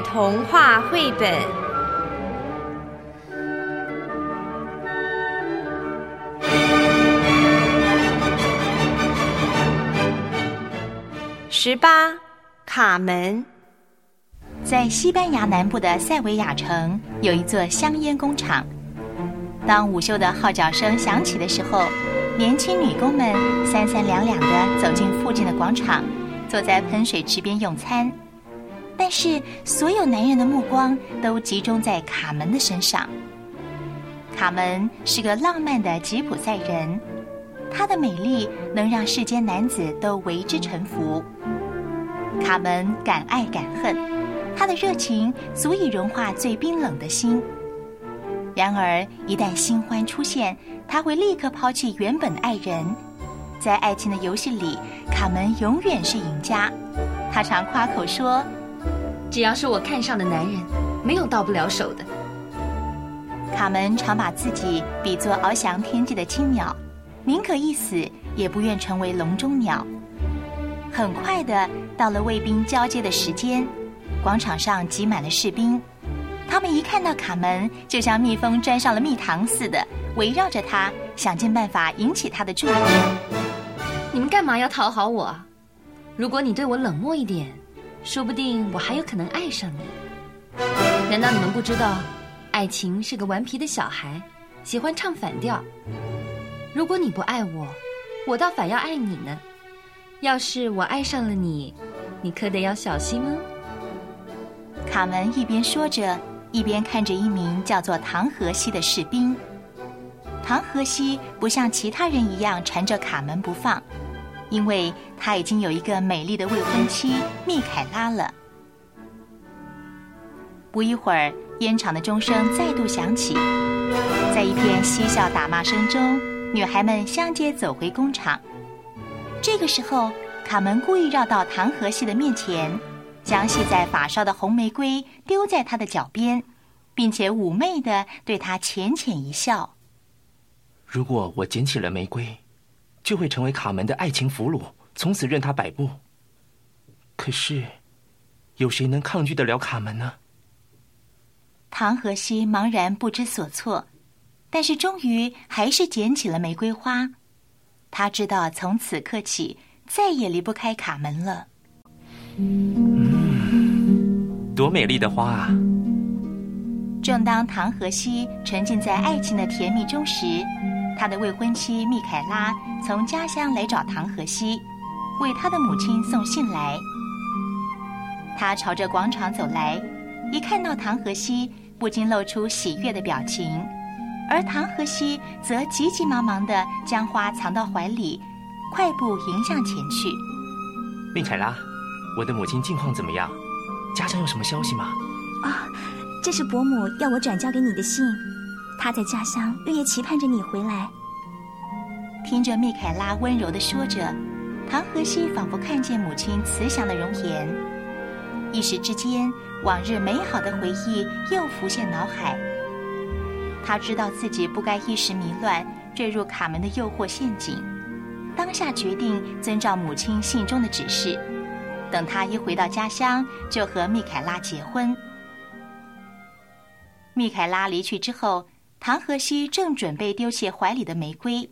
童话绘本十八，卡门。在西班牙南部的塞维亚城有一座香烟工厂。当午休的号角声响起的时候，年轻女工们三三两两的走进附近的广场，坐在喷水池边用餐。但是，所有男人的目光都集中在卡门的身上。卡门是个浪漫的吉普赛人，她的美丽能让世间男子都为之臣服。卡门敢爱敢恨，她的热情足以融化最冰冷的心。然而，一旦新欢出现，他会立刻抛弃原本的爱人。在爱情的游戏里，卡门永远是赢家。他常夸口说。只要是我看上的男人，没有到不了手的。卡门常把自己比作翱翔天际的青鸟，宁可一死也不愿成为笼中鸟。很快的，到了卫兵交接的时间，广场上挤满了士兵，他们一看到卡门，就像蜜蜂钻上了蜜糖似的，围绕着他，想尽办法引起他的注意。你们干嘛要讨好我？如果你对我冷漠一点。说不定我还有可能爱上你。难道你们不知道，爱情是个顽皮的小孩，喜欢唱反调。如果你不爱我，我倒反要爱你呢。要是我爱上了你，你可得要小心哦。卡门一边说着，一边看着一名叫做唐河西的士兵。唐河西不像其他人一样缠着卡门不放。因为他已经有一个美丽的未婚妻密凯拉了。不一会儿，烟厂的钟声再度响起，在一片嬉笑打骂声中，女孩们相接走回工厂。这个时候，卡门故意绕到唐荷西的面前，将系在发梢的红玫瑰丢在他的脚边，并且妩媚的对他浅浅一笑。如果我捡起了玫瑰。就会成为卡门的爱情俘虏，从此任他摆布。可是，有谁能抗拒得了卡门呢？唐荷西茫然不知所措，但是终于还是捡起了玫瑰花。他知道从此刻起再也离不开卡门了。嗯，多美丽的花啊！正当唐荷西沉浸在爱情的甜蜜中时。他的未婚妻密凯拉从家乡来找唐荷西，为他的母亲送信来。他朝着广场走来，一看到唐荷西，不禁露出喜悦的表情，而唐荷西则急急忙忙地将花藏到怀里，快步迎向前去。密凯拉，我的母亲近况怎么样？家乡有什么消息吗？啊，这是伯母要我转交给你的信。他在家乡日夜期盼着你回来。听着密凯拉温柔的说着，唐荷西仿佛看见母亲慈祥的容颜，一时之间，往日美好的回忆又浮现脑海。他知道自己不该一时迷乱，坠入卡门的诱惑陷阱，当下决定遵照母亲信中的指示，等他一回到家乡，就和密凯拉结婚。密凯拉离去之后。唐荷西正准备丢弃怀里的玫瑰，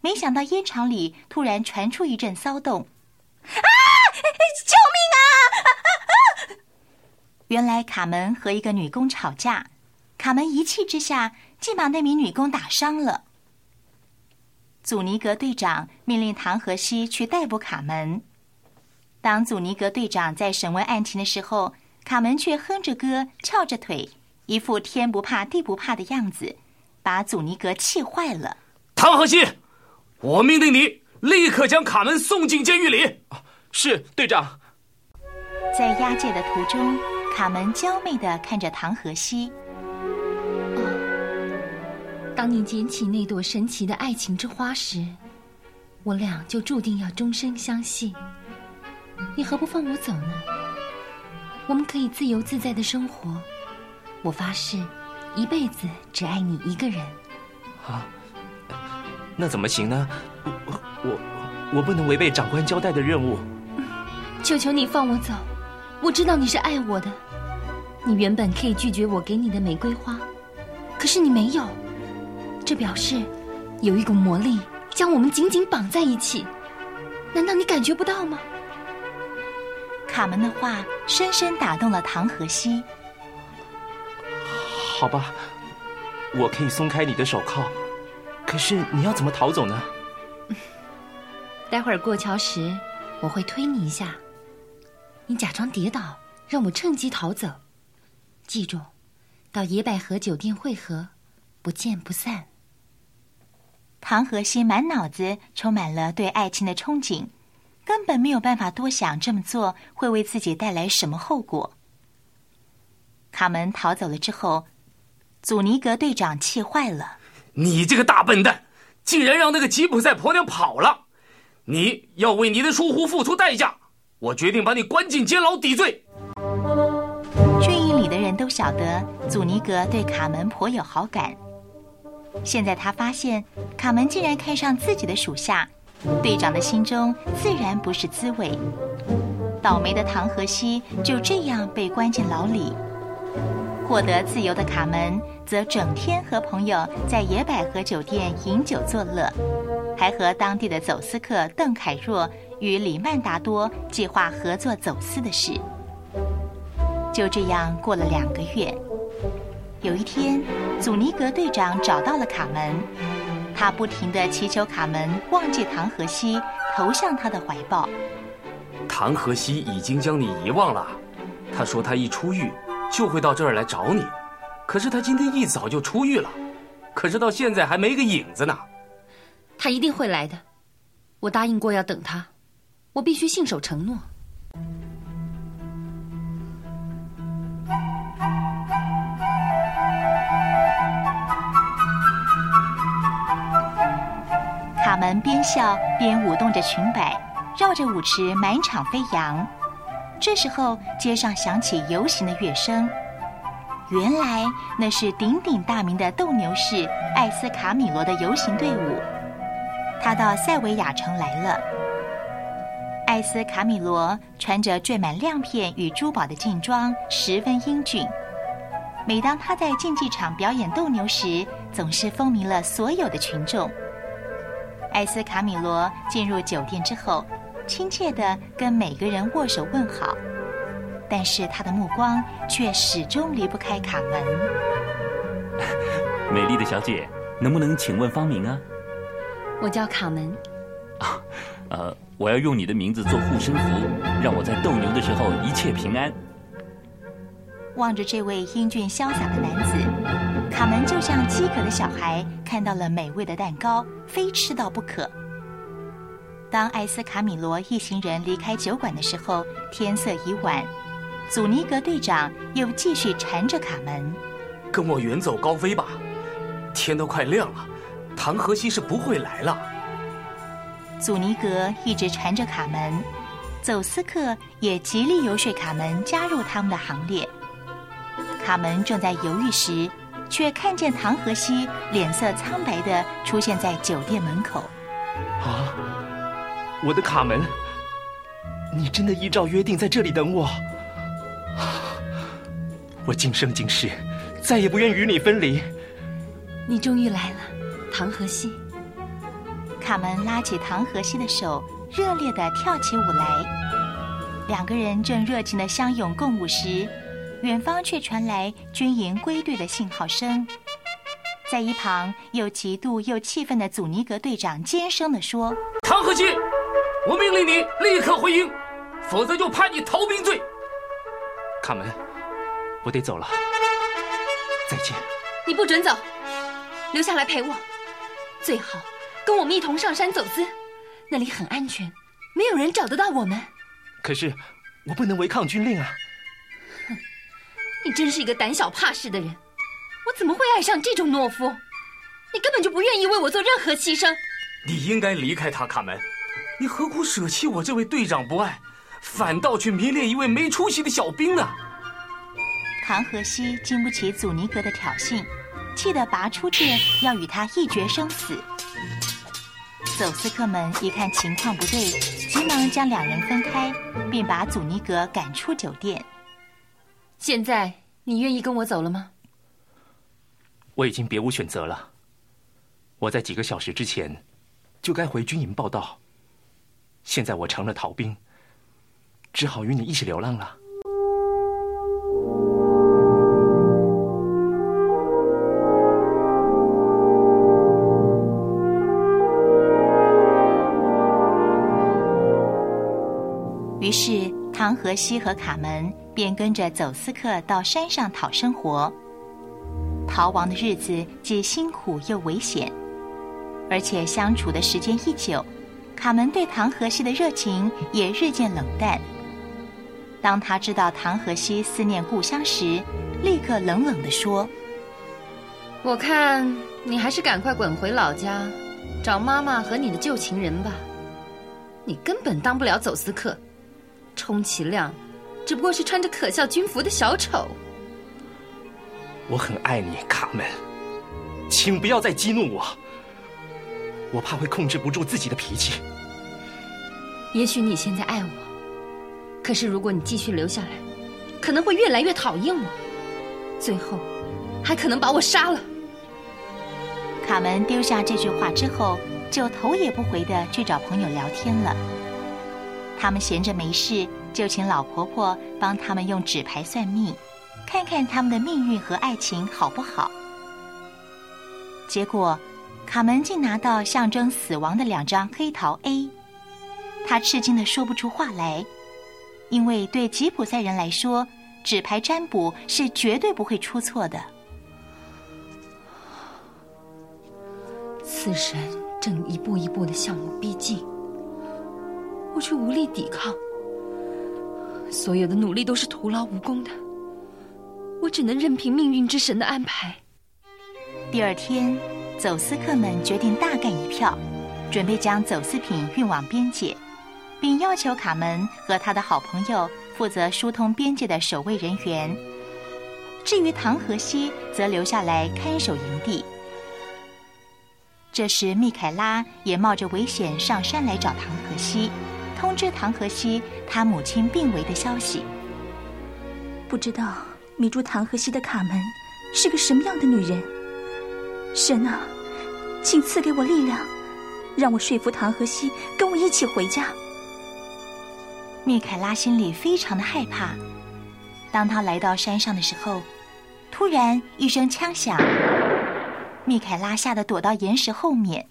没想到烟厂里突然传出一阵骚动。啊！救命啊！原来卡门和一个女工吵架，卡门一气之下竟把那名女工打伤了。祖尼格队长命令唐荷西去逮捕卡门。当祖尼格队长在审问案情的时候，卡门却哼着歌，翘着腿，一副天不怕地不怕的样子。把祖尼格气坏了。唐荷西，我命令你立刻将卡门送进监狱里。是队长。在押解的途中，卡门娇媚的看着唐荷西。哦，当你捡起那朵神奇的爱情之花时，我俩就注定要终身相系。你何不放我走呢？我们可以自由自在的生活。我发誓。一辈子只爱你一个人，啊？那怎么行呢？我我我不能违背长官交代的任务。求求你放我走，我知道你是爱我的，你原本可以拒绝我给你的玫瑰花，可是你没有，这表示有一股魔力将我们紧紧绑在一起。难道你感觉不到吗？卡门的话深深打动了唐荷西。好吧，我可以松开你的手铐，可是你要怎么逃走呢？待会儿过桥时，我会推你一下，你假装跌倒，让我趁机逃走。记住，到野百合酒店会合，不见不散。唐荷西满脑子充满了对爱情的憧憬，根本没有办法多想这么做会为自己带来什么后果。卡门逃走了之后，祖尼格队长气坏了：“你这个大笨蛋，竟然让那个吉普赛婆娘跑了！你要为你的疏忽付出代价！我决定把你关进监牢抵罪。”军营里的人都晓得祖尼格对卡门颇有好感。现在他发现卡门竟然看上自己的属下，队长的心中自然不是滋味。倒霉的唐荷西就这样被关进牢里。获得自由的卡门则整天和朋友在野百合酒店饮酒作乐，还和当地的走私客邓凯若与里曼达多计划合作走私的事。就这样过了两个月。有一天，祖尼格队长找到了卡门，他不停的祈求卡门忘记唐荷西，投向他的怀抱。唐荷西已经将你遗忘了，他说他一出狱就会到这儿来找你，可是他今天一早就出狱了，可是到现在还没个影子呢。他一定会来的，我答应过要等他，我必须信守承诺。卡门边笑边舞动着裙摆，绕着舞池满场飞扬。这时候，街上响起游行的乐声。原来那是鼎鼎大名的斗牛士艾斯卡米罗的游行队伍，他到塞维亚城来了。艾斯卡米罗穿着缀满亮片与珠宝的劲装，十分英俊。每当他在竞技场表演斗牛时，总是风靡了所有的群众。艾斯卡米罗进入酒店之后，亲切地跟每个人握手问好，但是他的目光却始终离不开卡门。美丽的小姐，能不能请问芳名啊？我叫卡门。啊，呃，我要用你的名字做护身符，让我在斗牛的时候一切平安。望着这位英俊潇洒的男子，卡门就像饥渴的小孩看到了美味的蛋糕，非吃到不可。当艾斯卡米罗一行人离开酒馆的时候，天色已晚。祖尼格队长又继续缠着卡门：“跟我远走高飞吧，天都快亮了，唐荷西是不会来了。”祖尼格一直缠着卡门，走私客也极力游说卡门加入他们的行列。卡门正在犹豫时，却看见唐荷西脸色苍白的出现在酒店门口。啊，我的卡门，你真的依照约定在这里等我？我今生今世再也不愿与你分离。你终于来了，唐荷西。卡门拉起唐荷西的手，热烈的跳起舞来。两个人正热情的相拥共舞时。远方却传来军营归队的信号声，在一旁又嫉妒又气愤的祖尼格队长尖声地说：“唐荷西，我命令你立刻回营，否则就判你逃兵罪。”卡门，我得走了，再见。你不准走，留下来陪我，最好跟我们一同上山走私，那里很安全，没有人找得到我们。可是我不能违抗军令啊。哼你真是一个胆小怕事的人，我怎么会爱上这种懦夫？你根本就不愿意为我做任何牺牲。你应该离开他，卡门。你何苦舍弃我这位队长不爱，反倒去迷恋一位没出息的小兵呢？唐荷西经不起祖尼格的挑衅，气得拔出剑要与他一决生死。走私客们一看情况不对，急忙将两人分开，并把祖尼格赶出酒店。现在你愿意跟我走了吗？我已经别无选择了。我在几个小时之前就该回军营报道，现在我成了逃兵，只好与你一起流浪了。于是，唐荷西和卡门便跟着走私客到山上讨生活。逃亡的日子既辛苦又危险，而且相处的时间一久，卡门对唐荷西的热情也日渐冷淡。当他知道唐荷西思念故乡时，立刻冷冷地说：“我看你还是赶快滚回老家，找妈妈和你的旧情人吧。你根本当不了走私客。”充其量，只不过是穿着可笑军服的小丑。我很爱你，卡门，请不要再激怒我，我怕会控制不住自己的脾气。也许你现在爱我，可是如果你继续留下来，可能会越来越讨厌我，最后还可能把我杀了。卡门丢下这句话之后，就头也不回的去找朋友聊天了。他们闲着没事，就请老婆婆帮他们用纸牌算命，看看他们的命运和爱情好不好。结果，卡门竟拿到象征死亡的两张黑桃 A，他吃惊的说不出话来，因为对吉普赛人来说，纸牌占卜是绝对不会出错的。死神正一步一步的向我逼近。我却无力抵抗，所有的努力都是徒劳无功的，我只能任凭命运之神的安排。第二天，走私客们决定大干一票，准备将走私品运往边界，并要求卡门和他的好朋友负责疏通边界的守卫人员。至于唐荷西，则留下来看守营地。这时，密凯拉也冒着危险上山来找唐荷西。通知唐荷西，他母亲病危的消息。不知道迷住唐荷西的卡门是个什么样的女人。神啊，请赐给我力量，让我说服唐和西跟我一起回家。密凯拉心里非常的害怕。当他来到山上的时候，突然一声枪响，密凯拉吓得躲到岩石后面。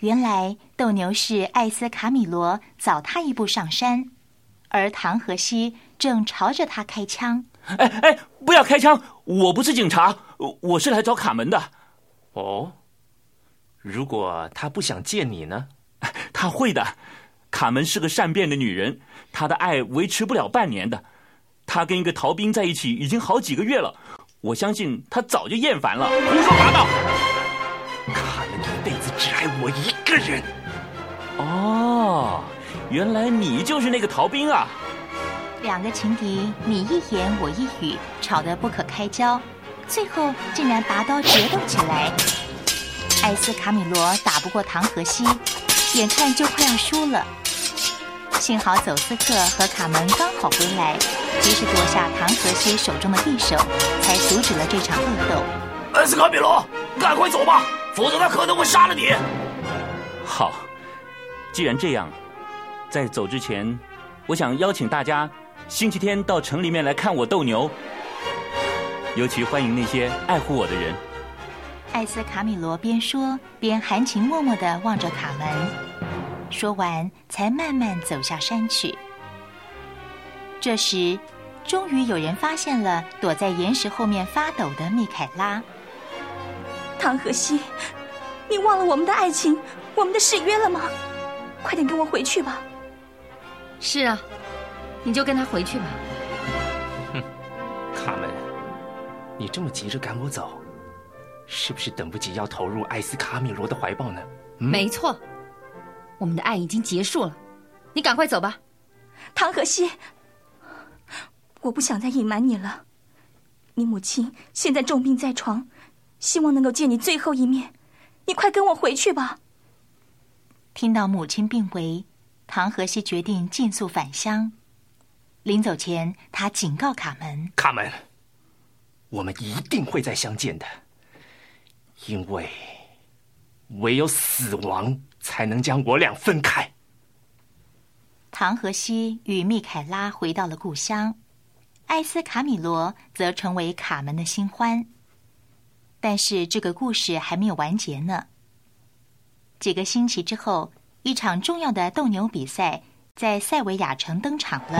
原来斗牛士艾斯卡米罗早他一步上山，而唐和西正朝着他开枪。哎哎，不要开枪！我不是警察，我是来找卡门的。哦，如果他不想见你呢？他会的。卡门是个善变的女人，她的爱维持不了半年的。她跟一个逃兵在一起已经好几个月了，我相信她早就厌烦了。胡说八道！卡门一辈子只爱我一个人。哦，原来你就是那个逃兵啊！两个情敌你一言我一语，吵得不可开交，最后竟然拔刀决斗起来。艾斯卡米罗打不过唐荷西，眼看就快要输了。幸好走私客和卡门刚好回来，及时夺下唐荷西手中的匕首，才阻止了这场恶斗。艾斯卡米罗，赶快走吧！否则他可能会杀了你。好，既然这样，在走之前，我想邀请大家星期天到城里面来看我斗牛，尤其欢迎那些爱护我的人。艾斯卡米罗边说边含情脉脉的望着卡门，说完才慢慢走下山去。这时，终于有人发现了躲在岩石后面发抖的密凯拉。唐荷西，你忘了我们的爱情，我们的誓约了吗？快点跟我回去吧。是啊，你就跟他回去吧。哼，卡门，你这么急着赶我走，是不是等不及要投入艾斯卡米罗的怀抱呢？没错，我们的爱已经结束了，你赶快走吧。唐荷西，我不想再隐瞒你了。你母亲现在重病在床。希望能够见你最后一面，你快跟我回去吧。听到母亲病危，唐荷西决定尽速返乡。临走前，他警告卡门：“卡门，我们一定会再相见的，因为唯有死亡才能将我俩分开。唐和西与密凯拉回到了故乡，艾斯卡米罗则成为卡门的新欢。但是这个故事还没有完结呢。几个星期之后，一场重要的斗牛比赛在塞维亚城登场了。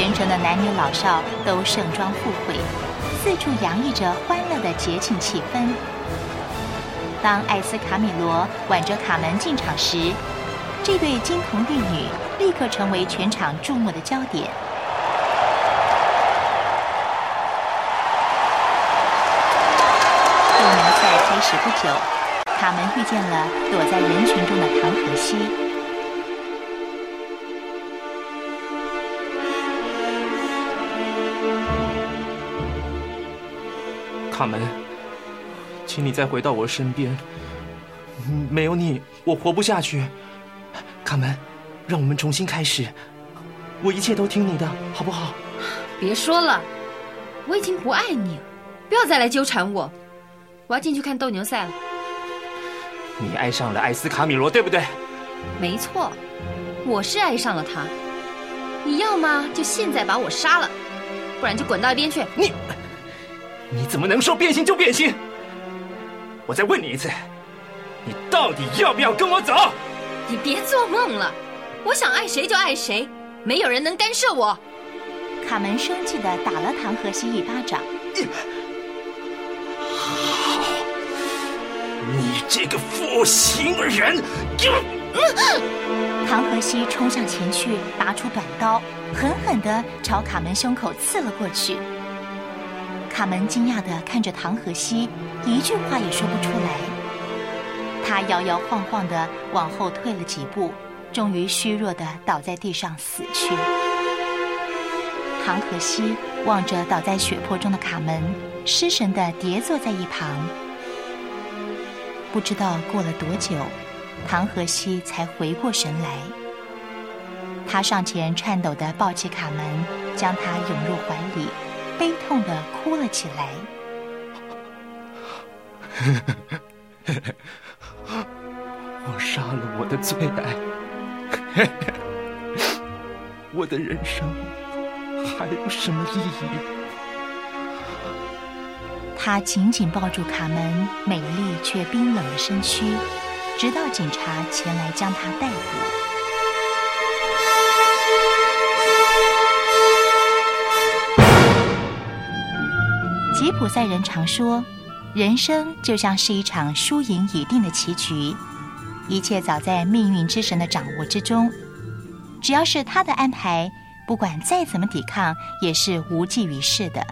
全城的男女老少都盛装赴会，四处洋溢着欢乐的节庆气氛。当艾斯卡米罗挽着卡门进场时，这对金童玉女立刻成为全场注目的焦点。斗牛赛开始不久，卡门遇见了躲在人群中的唐可西。卡门，请你再回到我身边。没有你，我活不下去。卡门，让我们重新开始。我一切都听你的，好不好？别说了，我已经不爱你了。不要再来纠缠我。我要进去看斗牛赛了。你爱上了艾斯卡米罗，对不对？没错，我是爱上了他。你要么？就现在把我杀了，不然就滚到一边去。你。你怎么能说变心就变心？我再问你一次，你到底要不要跟我走？你别做梦了！我想爱谁就爱谁，没有人能干涉我。卡门生气的打了唐荷西一巴掌。好，你这个负心人！唐荷西冲上前去，拔出短刀，狠狠的朝卡门胸口刺了过去。卡门惊讶的看着唐荷西，一句话也说不出来。他摇摇晃晃的往后退了几步，终于虚弱的倒在地上死去。唐荷西望着倒在血泊中的卡门，失神的跌坐在一旁。不知道过了多久，唐荷西才回过神来。他上前颤抖的抱起卡门，将他拥入怀里。悲痛的哭了起来。我杀了我的最爱，我的人生还有什么意义？他紧紧抱住卡门美丽却冰冷的身躯，直到警察前来将他逮捕。吉普赛人常说，人生就像是一场输赢已定的棋局，一切早在命运之神的掌握之中。只要是他的安排，不管再怎么抵抗，也是无济于事的。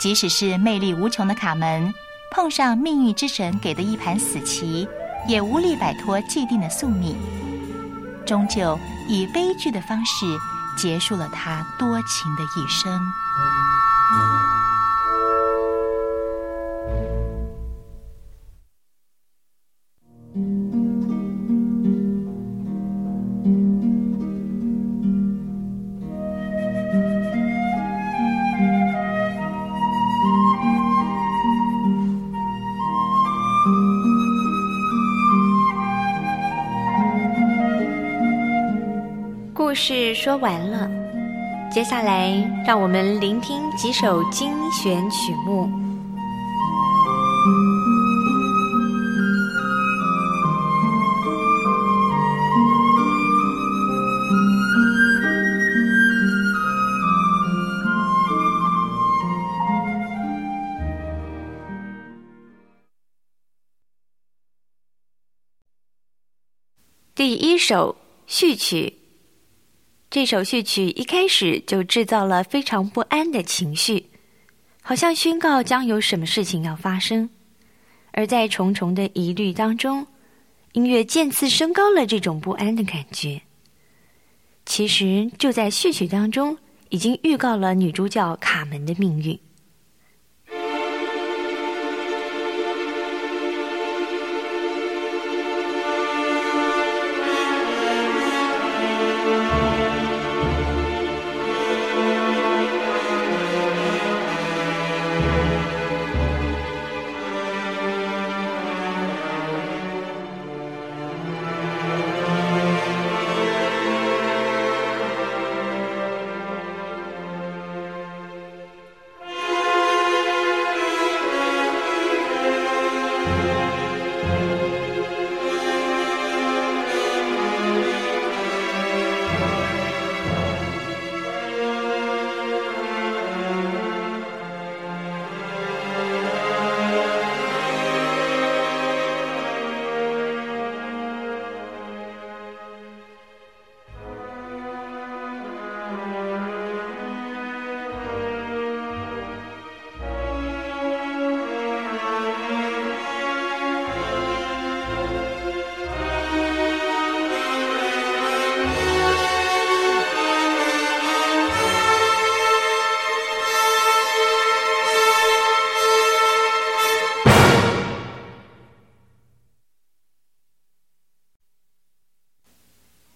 即使是魅力无穷的卡门，碰上命运之神给的一盘死棋，也无力摆脱既定的宿命，终究以悲剧的方式结束了他多情的一生。说完了，接下来让我们聆听几首精选曲目。第一首序曲。这首序曲一开始就制造了非常不安的情绪，好像宣告将有什么事情要发生。而在重重的疑虑当中，音乐渐次升高了这种不安的感觉。其实就在序曲当中，已经预告了女主角卡门的命运。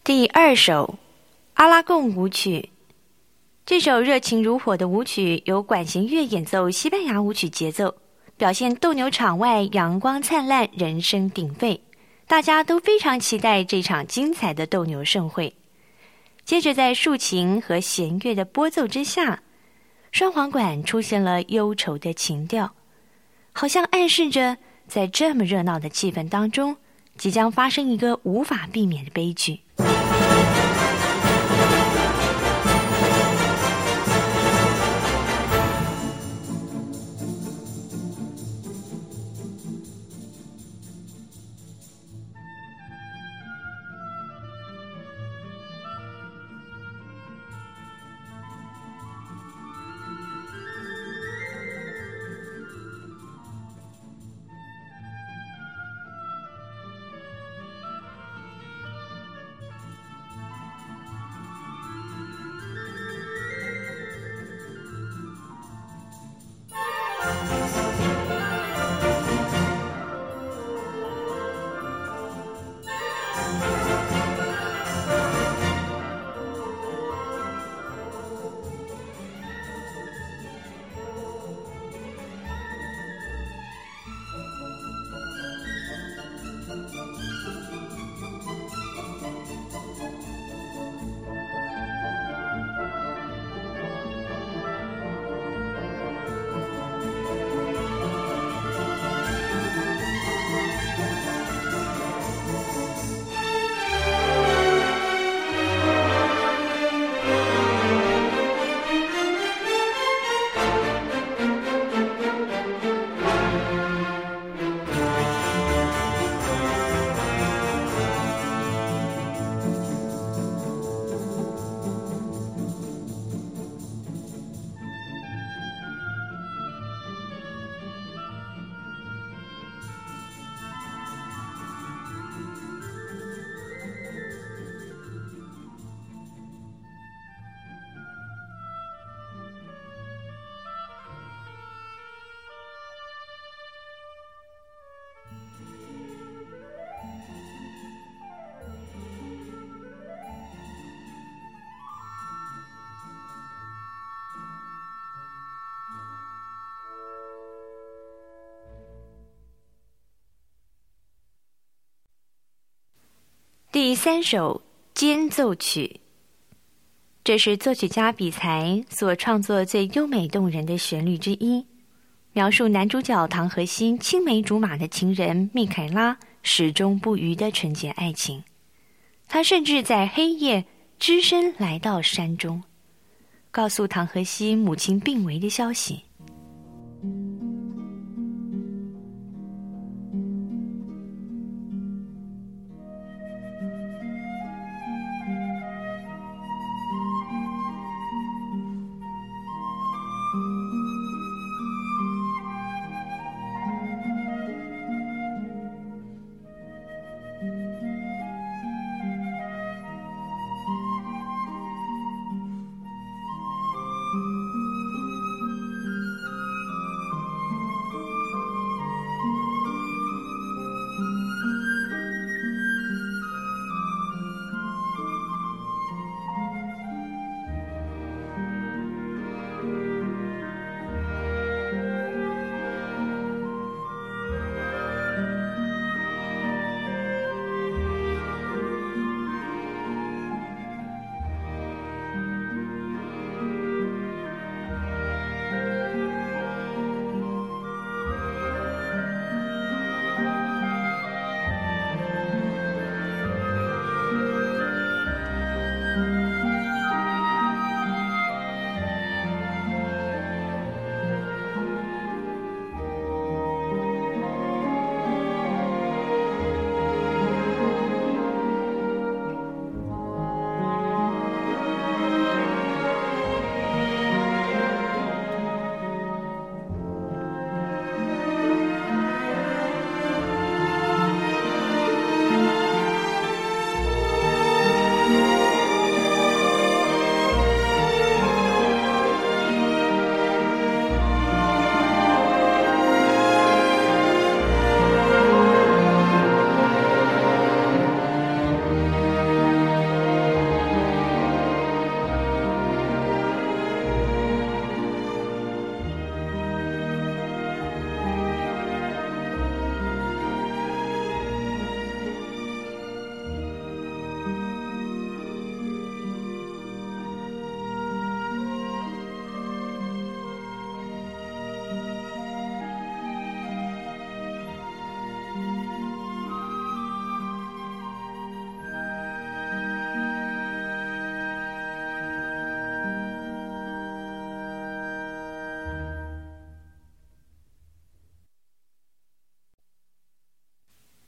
第二首《阿拉贡舞曲》，这首热情如火的舞曲由管弦乐演奏西班牙舞曲节奏，表现斗牛场外阳光灿烂、人声鼎沸，大家都非常期待这场精彩的斗牛盛会。接着，在竖琴和弦乐的拨奏之下，双簧管出现了忧愁的情调，好像暗示着在这么热闹的气氛当中，即将发生一个无法避免的悲剧。第三首间奏曲，这是作曲家比才所创作最优美动人的旋律之一，描述男主角唐荷西青梅竹马的情人密凯拉始终不渝的纯洁爱情。他甚至在黑夜只身来到山中，告诉唐荷西母亲病危的消息。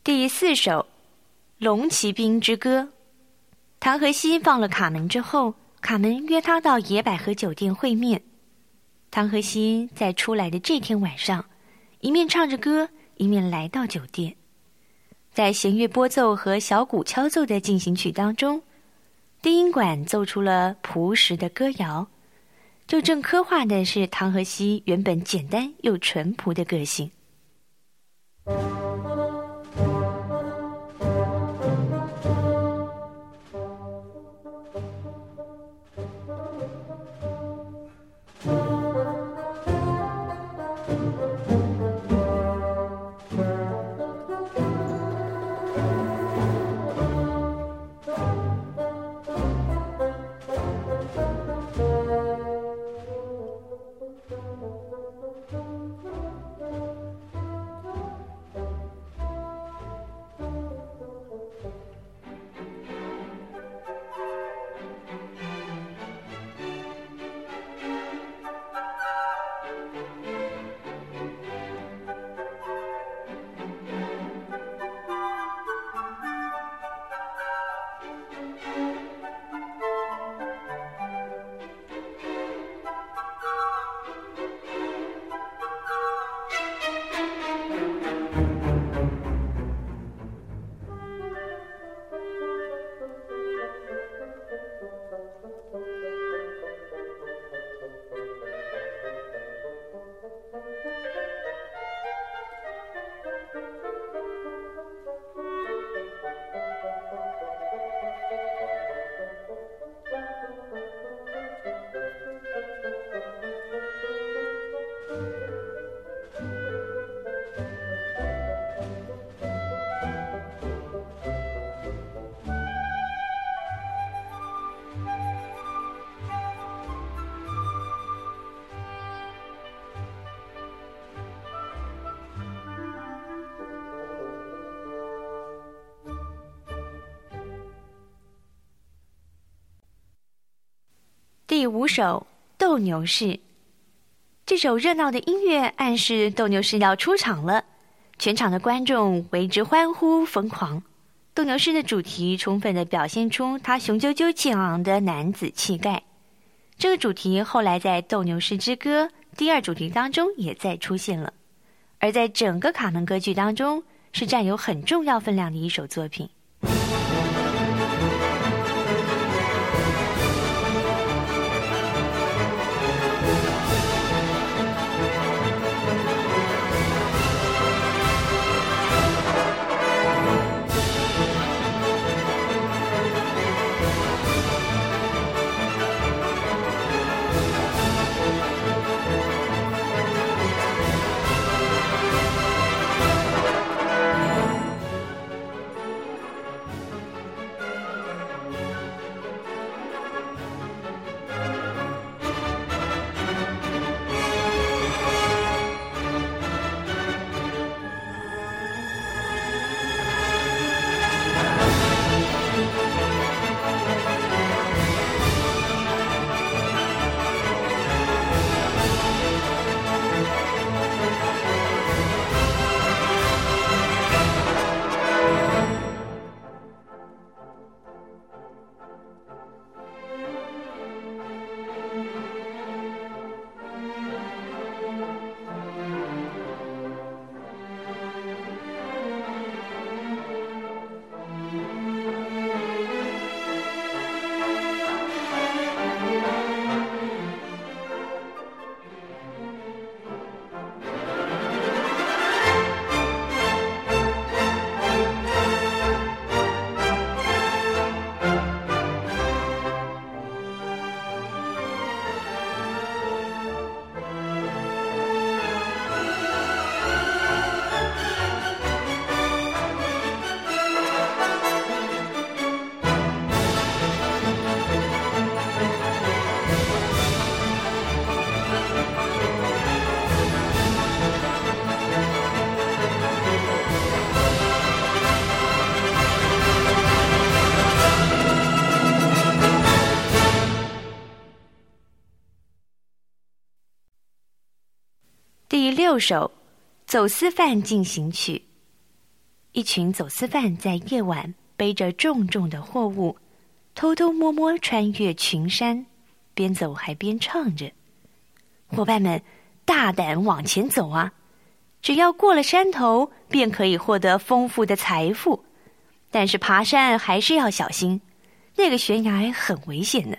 第四首《龙骑兵之歌》。唐荷西放了卡门之后，卡门约他到野百合酒店会面。唐荷西在出来的这天晚上，一面唱着歌，一面来到酒店。在弦乐拨奏和小鼓敲奏的进行曲当中，低音管奏出了朴实的歌谣，就正刻画的是唐荷西原本简单又淳朴的个性。第五首《斗牛士》，这首热闹的音乐暗示斗牛士要出场了，全场的观众为之欢呼疯狂。斗牛士的主题充分的表现出他雄赳赳气昂的男子气概。这个主题后来在《斗牛士之歌》第二主题当中也再出现了，而在整个卡门歌剧当中是占有很重要分量的一首作品。六首《走私犯进行曲》，一群走私犯在夜晚背着重重的货物，偷偷摸摸穿越群山，边走还边唱着：“伙伴们，大胆往前走啊！只要过了山头，便可以获得丰富的财富。但是爬山还是要小心，那个悬崖很危险的。”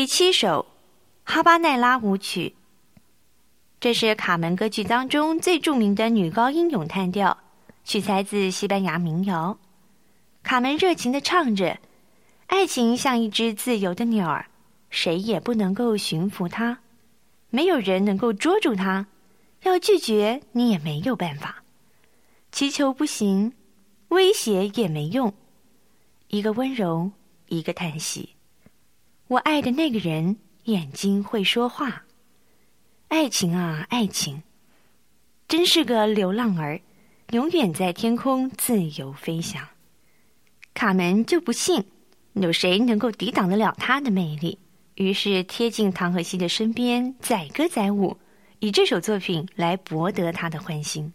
第七首《哈巴奈拉舞曲》，这是卡门歌剧当中最著名的女高音咏叹调，取材自西班牙民谣。卡门热情的唱着：“爱情像一只自由的鸟儿，谁也不能够驯服它，没有人能够捉住它，要拒绝你也没有办法，祈求不行，威胁也没用，一个温柔，一个叹息。我爱的那个人眼睛会说话，爱情啊，爱情，真是个流浪儿，永远在天空自由飞翔。”卡门就不信有谁能够抵挡得了他的魅力，于是贴近唐荷西的身边，载歌载舞，以这首作品来博得他的欢心。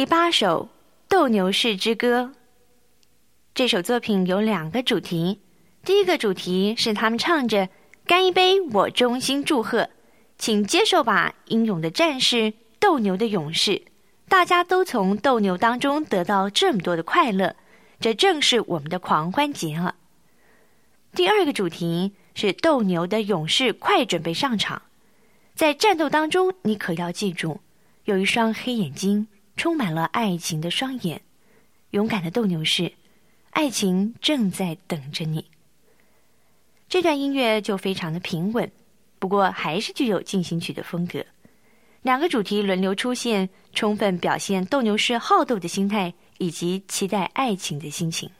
第八首《斗牛士之歌》。这首作品有两个主题，第一个主题是他们唱着“干一杯，我衷心祝贺，请接受吧，英勇的战士，斗牛的勇士，大家都从斗牛当中得到这么多的快乐，这正是我们的狂欢节了。”第二个主题是斗牛的勇士快准备上场，在战斗当中，你可要记住，有一双黑眼睛。充满了爱情的双眼，勇敢的斗牛士，爱情正在等着你。这段音乐就非常的平稳，不过还是具有进行曲的风格。两个主题轮流出现，充分表现斗牛士好斗的心态以及期待爱情的心情。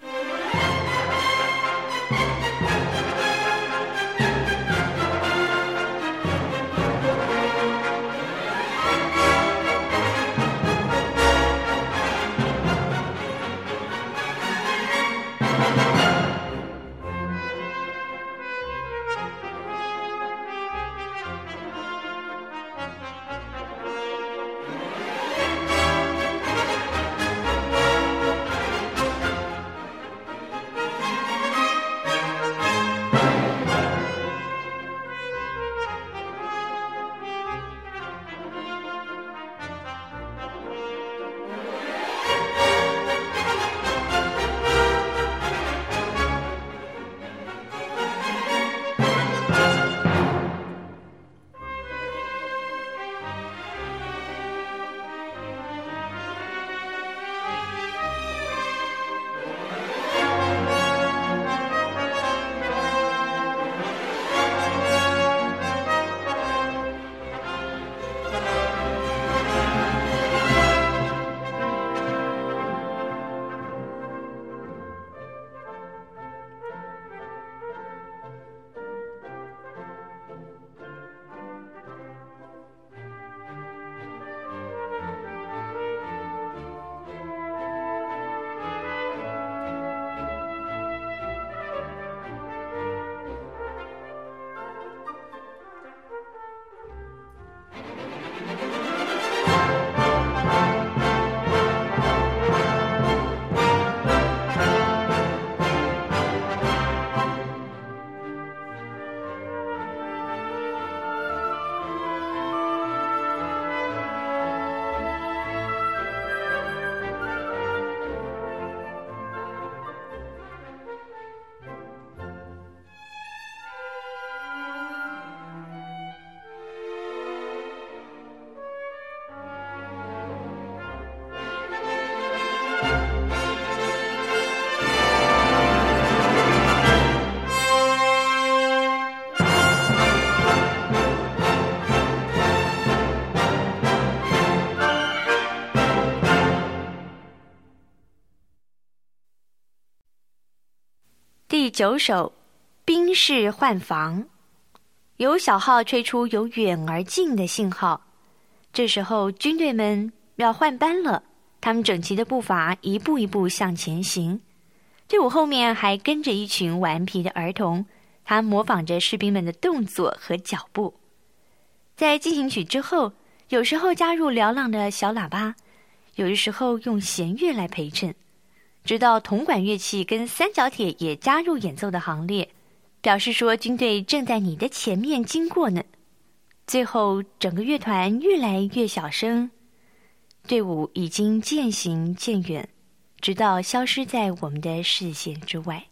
九首，兵士换防，由小号吹出由远而近的信号。这时候，军队们要换班了。他们整齐的步伐一步一步向前行，队伍后面还跟着一群顽皮的儿童，他模仿着士兵们的动作和脚步。在进行曲之后，有时候加入嘹亮的小喇叭，有的时候用弦乐来陪衬，直到铜管乐器跟三角铁也加入演奏的行列，表示说军队正在你的前面经过呢。最后，整个乐团越来越小声。队伍已经渐行渐远，直到消失在我们的视线之外。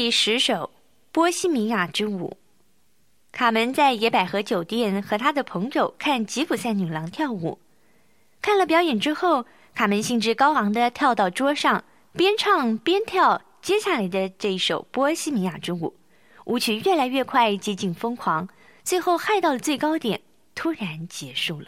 第十首《波西米亚之舞》。卡门在野百合酒店和他的朋友看吉普赛女郎跳舞。看了表演之后，卡门兴致高昂的跳到桌上，边唱边跳接下来的这一首《波西米亚之舞》。舞曲越来越快，接近疯狂，最后嗨到了最高点，突然结束了。